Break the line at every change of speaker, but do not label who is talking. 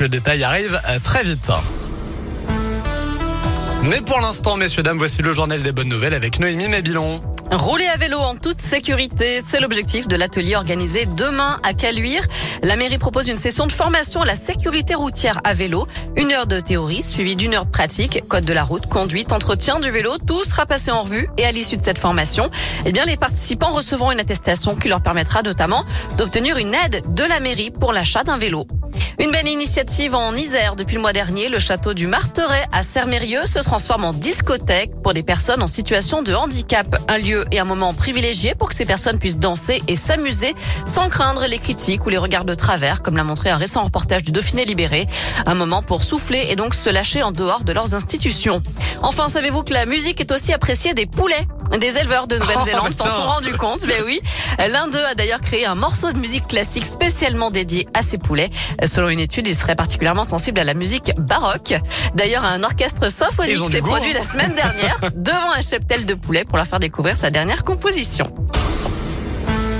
le détail arrive euh, très vite. Mais pour l'instant, messieurs, dames, voici le journal des bonnes nouvelles avec Noémie Mabilon.
Rouler à vélo en toute sécurité, c'est l'objectif de l'atelier organisé demain à Caluire. La mairie propose une session de formation à la sécurité routière à vélo. Une heure de théorie suivie d'une heure de pratique, code de la route, conduite, entretien du vélo, tout sera passé en revue. Et à l'issue de cette formation, eh bien, les participants recevront une attestation qui leur permettra notamment d'obtenir une aide de la mairie pour l'achat d'un vélo. Une belle initiative en Isère. Depuis le mois dernier, le château du Marteret à Sermérieux se transforme en discothèque pour des personnes en situation de handicap. Un lieu et un moment privilégié pour que ces personnes puissent danser et s'amuser sans craindre les critiques ou les regards de travers, comme l'a montré un récent reportage du Dauphiné Libéré. Un moment pour souffler et donc se lâcher en dehors de leurs institutions. Enfin, savez-vous que la musique est aussi appréciée des poulets? Des éleveurs de Nouvelle-Zélande
Oh,
s'en sont rendus compte, mais oui. L'un d'eux a d'ailleurs créé un morceau de musique classique spécialement dédié à ses poulets. Selon une étude, il serait particulièrement sensible à la musique baroque. D'ailleurs, un orchestre symphonique s'est produit
hein.
la semaine dernière devant un cheptel de poulets pour leur faire découvrir sa dernière composition.